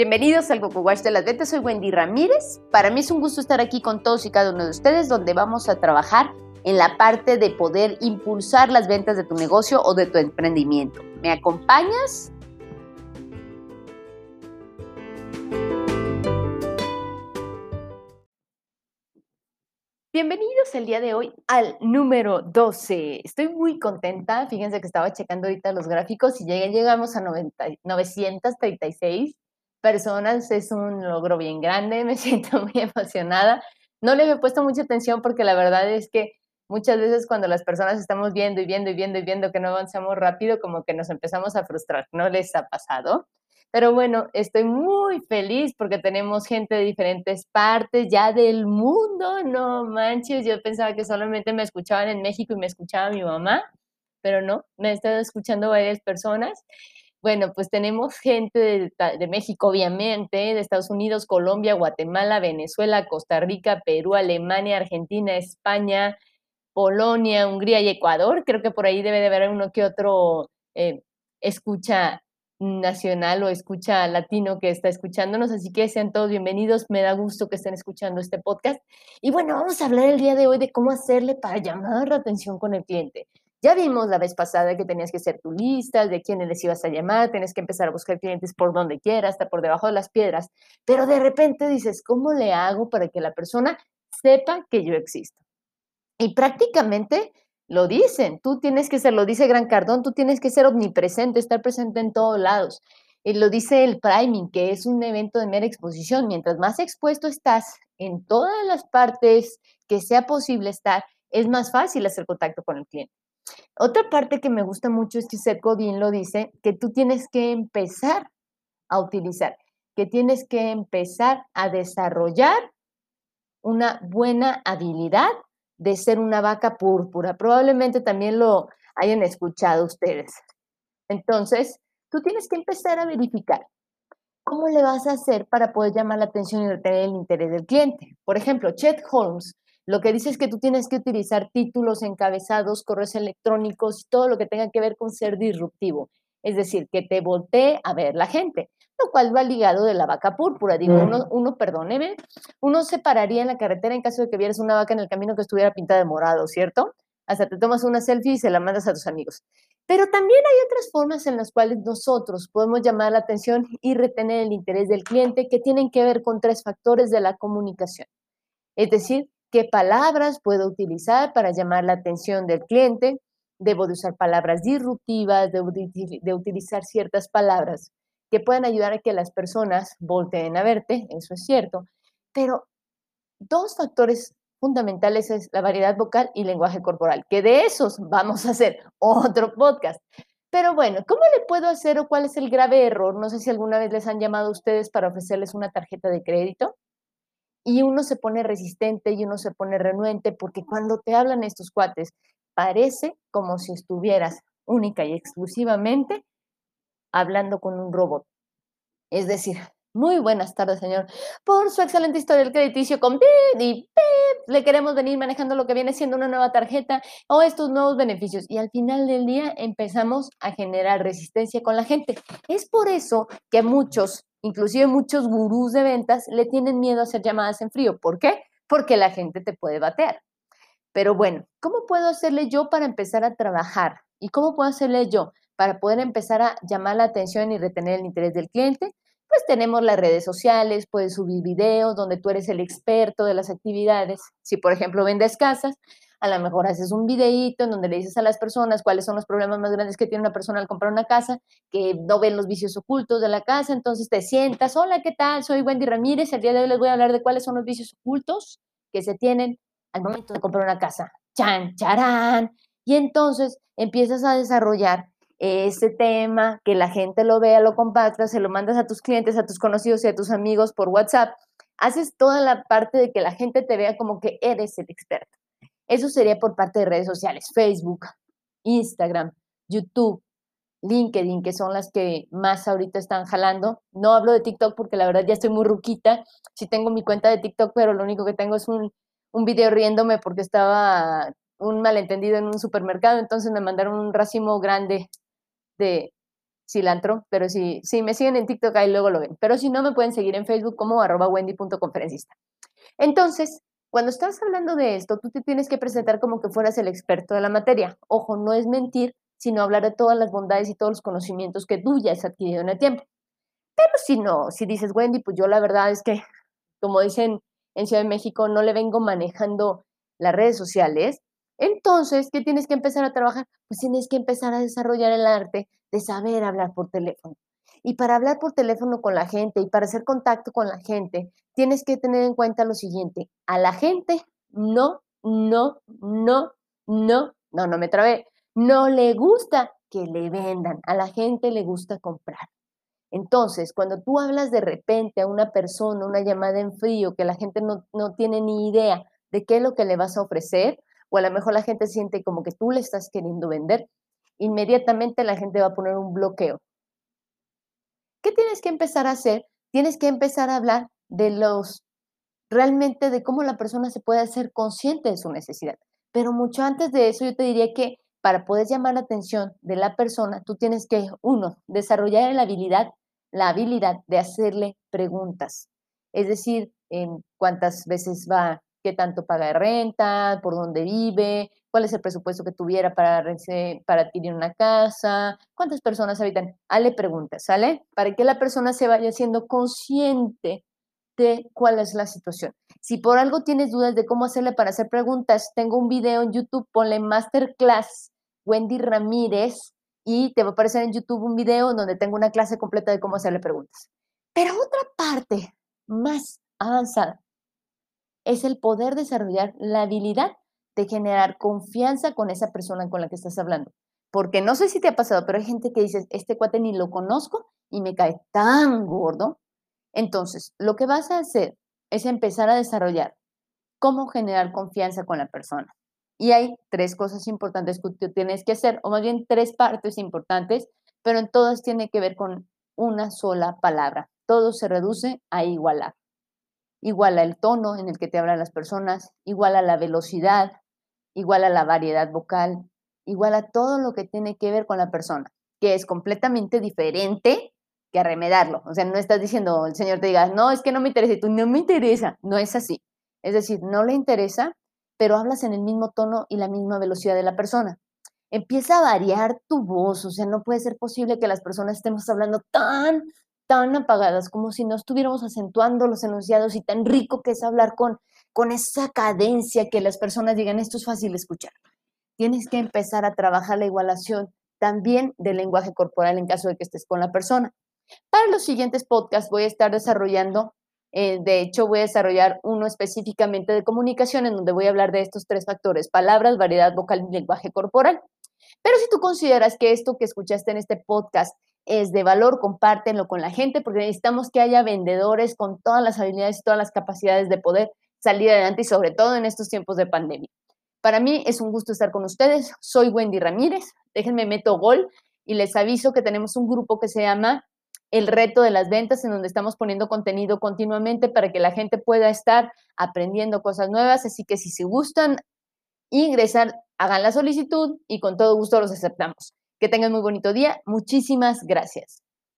Bienvenidos al Coco Watch de las Ventas, soy Wendy Ramírez. Para mí es un gusto estar aquí con todos y cada uno de ustedes donde vamos a trabajar en la parte de poder impulsar las ventas de tu negocio o de tu emprendimiento. ¿Me acompañas? Bienvenidos el día de hoy al número 12. Estoy muy contenta. Fíjense que estaba checando ahorita los gráficos y llegamos a 936 personas. Es un logro bien grande. Me siento muy emocionada. No le he puesto mucha atención porque la verdad es que muchas veces cuando las personas estamos viendo y viendo y viendo y viendo que no avanzamos rápido, como que nos empezamos a frustrar. ¿No les ha pasado? Pero bueno, estoy muy feliz porque tenemos gente de diferentes partes ya del mundo. No manches, yo pensaba que solamente me escuchaban en México y me escuchaba mi mamá, pero no, me han estado escuchando varias personas. Bueno, pues tenemos gente de, de, México, obviamente, de Estados Unidos, Colombia, Guatemala, Venezuela, Costa Rica, Perú, Alemania, Argentina, España, Polonia, Hungría y Ecuador. Creo que por ahí debe de haber uno que otro eh, escucha nacional o escucha latino que está escuchándonos, así que sean todos bienvenidos, me da gusto que estén escuchando este podcast. Y bueno, vamos a hablar el día de hoy de cómo hacerle para llamar la atención con el cliente. Ya vimos la vez pasada que tenías que hacer tu lista de quiénes les ibas a llamar, tienes que empezar a buscar clientes por donde quieras, hasta por debajo de las piedras, pero de repente dices, ¿cómo le hago para que la persona sepa que yo existo? Y prácticamente lo dicen, tú tienes que ser, lo dice Gran Cardón, tú tienes que ser omnipresente, estar presente en todos lados. Y lo dice el priming, que es un evento de mera exposición. Mientras más expuesto estás en todas las partes que sea posible estar, es más fácil hacer contacto con el cliente. Otra parte que me gusta mucho es que Seth Godin lo dice, que tú tienes que empezar a utilizar, que tienes que empezar a desarrollar una buena habilidad de ser una vaca púrpura. Probablemente también lo hayan escuchado ustedes. Entonces, tú tienes que empezar a verificar cómo le vas a hacer para poder llamar la atención y retener el interés del cliente. Por ejemplo, Chet Holmes lo que dice es que tú tienes que utilizar títulos, encabezados, correos electrónicos, todo lo que tenga que ver con ser disruptivo. Es decir, que te voltee a ver la gente lo cual va ligado de la vaca púrpura. Digo, uno, uno, perdóneme, uno se pararía en la carretera en caso de que vieras una vaca en el camino que estuviera pintada de morado, ¿cierto? Hasta te tomas una selfie y se la mandas a tus amigos. Pero también hay otras formas en las cuales nosotros podemos llamar la atención y retener el interés del cliente que tienen que ver con tres factores de la comunicación. Es decir, qué palabras puedo utilizar para llamar la atención del cliente. Debo de usar palabras disruptivas, debo de utilizar ciertas palabras que puedan ayudar a que las personas volteen a verte, eso es cierto, pero dos factores fundamentales es la variedad vocal y lenguaje corporal, que de esos vamos a hacer otro podcast. Pero bueno, ¿cómo le puedo hacer o cuál es el grave error? No sé si alguna vez les han llamado a ustedes para ofrecerles una tarjeta de crédito y uno se pone resistente y uno se pone renuente porque cuando te hablan estos cuates parece como si estuvieras única y exclusivamente hablando con un robot. Es decir, muy buenas tardes, señor. Por su excelente historia del crediticio con PIP y PIP, le queremos venir manejando lo que viene siendo una nueva tarjeta o estos nuevos beneficios. Y al final del día empezamos a generar resistencia con la gente. Es por eso que muchos, inclusive muchos gurús de ventas, le tienen miedo a hacer llamadas en frío. ¿Por qué? Porque la gente te puede batear. Pero bueno, ¿cómo puedo hacerle yo para empezar a trabajar? ¿Y cómo puedo hacerle yo para poder empezar a llamar la atención y retener el interés del cliente, pues tenemos las redes sociales, puedes subir videos donde tú eres el experto de las actividades. Si, por ejemplo, vendes casas, a lo mejor haces un videíto en donde le dices a las personas cuáles son los problemas más grandes que tiene una persona al comprar una casa, que no ven los vicios ocultos de la casa, entonces te sientas, hola, ¿qué tal? Soy Wendy Ramírez, el día de hoy les voy a hablar de cuáles son los vicios ocultos que se tienen al momento de comprar una casa. Chan, charán. Y entonces empiezas a desarrollar ese tema, que la gente lo vea, lo compartas, se lo mandas a tus clientes, a tus conocidos y a tus amigos por WhatsApp. Haces toda la parte de que la gente te vea como que eres el experto. Eso sería por parte de redes sociales, Facebook, Instagram, YouTube, LinkedIn, que son las que más ahorita están jalando. No hablo de TikTok porque la verdad ya estoy muy ruquita. Sí tengo mi cuenta de TikTok, pero lo único que tengo es un, un video riéndome porque estaba un malentendido en un supermercado, entonces me mandaron un racimo grande de cilantro, pero si, si me siguen en TikTok ahí luego lo ven. Pero si no, me pueden seguir en Facebook como arroba wendy.conferencista. Entonces, cuando estás hablando de esto, tú te tienes que presentar como que fueras el experto de la materia. Ojo, no es mentir, sino hablar de todas las bondades y todos los conocimientos que tú ya has adquirido en el tiempo. Pero si no, si dices, Wendy, pues yo la verdad es que, como dicen en Ciudad de México, no le vengo manejando las redes sociales, entonces, ¿qué tienes que empezar a trabajar? Pues tienes que empezar a desarrollar el arte de saber hablar por teléfono. Y para hablar por teléfono con la gente y para hacer contacto con la gente, tienes que tener en cuenta lo siguiente. A la gente no, no, no, no, no, no me trabé. No le gusta que le vendan. A la gente le gusta comprar. Entonces, cuando tú hablas de repente a una persona, una llamada en frío, que la gente no, no tiene ni idea de qué es lo que le vas a ofrecer, o a lo mejor la gente siente como que tú le estás queriendo vender, inmediatamente la gente va a poner un bloqueo. ¿Qué tienes que empezar a hacer? Tienes que empezar a hablar de los, realmente de cómo la persona se puede hacer consciente de su necesidad. Pero mucho antes de eso, yo te diría que para poder llamar la atención de la persona, tú tienes que, uno, desarrollar la habilidad, la habilidad de hacerle preguntas. Es decir, en cuántas veces va qué tanto paga de renta, por dónde vive, cuál es el presupuesto que tuviera para, para adquirir una casa, cuántas personas habitan. Hale preguntas, ¿sale? Para que la persona se vaya siendo consciente de cuál es la situación. Si por algo tienes dudas de cómo hacerle para hacer preguntas, tengo un video en YouTube, ponle Masterclass Wendy Ramírez y te va a aparecer en YouTube un video donde tengo una clase completa de cómo hacerle preguntas. Pero otra parte más avanzada es el poder desarrollar la habilidad de generar confianza con esa persona con la que estás hablando. Porque no sé si te ha pasado, pero hay gente que dice, este cuate ni lo conozco y me cae tan gordo. Entonces, lo que vas a hacer es empezar a desarrollar cómo generar confianza con la persona. Y hay tres cosas importantes que tienes que hacer, o más bien tres partes importantes, pero en todas tiene que ver con una sola palabra. Todo se reduce a igualar igual al tono en el que te hablan las personas, igual a la velocidad, igual a la variedad vocal, igual a todo lo que tiene que ver con la persona, que es completamente diferente que arremedarlo. O sea, no estás diciendo, el Señor te diga, no, es que no me interesa, y tú no me interesa. No es así. Es decir, no le interesa, pero hablas en el mismo tono y la misma velocidad de la persona. Empieza a variar tu voz, o sea, no puede ser posible que las personas estemos hablando tan tan apagadas, como si no estuviéramos acentuando los enunciados y tan rico que es hablar con, con esa cadencia que las personas digan, esto es fácil escuchar. Tienes que empezar a trabajar la igualación también del lenguaje corporal en caso de que estés con la persona. Para los siguientes podcasts voy a estar desarrollando, eh, de hecho voy a desarrollar uno específicamente de comunicación en donde voy a hablar de estos tres factores, palabras, variedad vocal y lenguaje corporal. Pero si tú consideras que esto que escuchaste en este podcast es de valor, compártenlo con la gente, porque necesitamos que haya vendedores con todas las habilidades y todas las capacidades de poder salir adelante y sobre todo en estos tiempos de pandemia. Para mí es un gusto estar con ustedes. Soy Wendy Ramírez. Déjenme meto gol y les aviso que tenemos un grupo que se llama El Reto de las Ventas, en donde estamos poniendo contenido continuamente para que la gente pueda estar aprendiendo cosas nuevas. Así que si se gustan ingresar, hagan la solicitud y con todo gusto los aceptamos. Que tengan muy bonito día. Muchísimas gracias.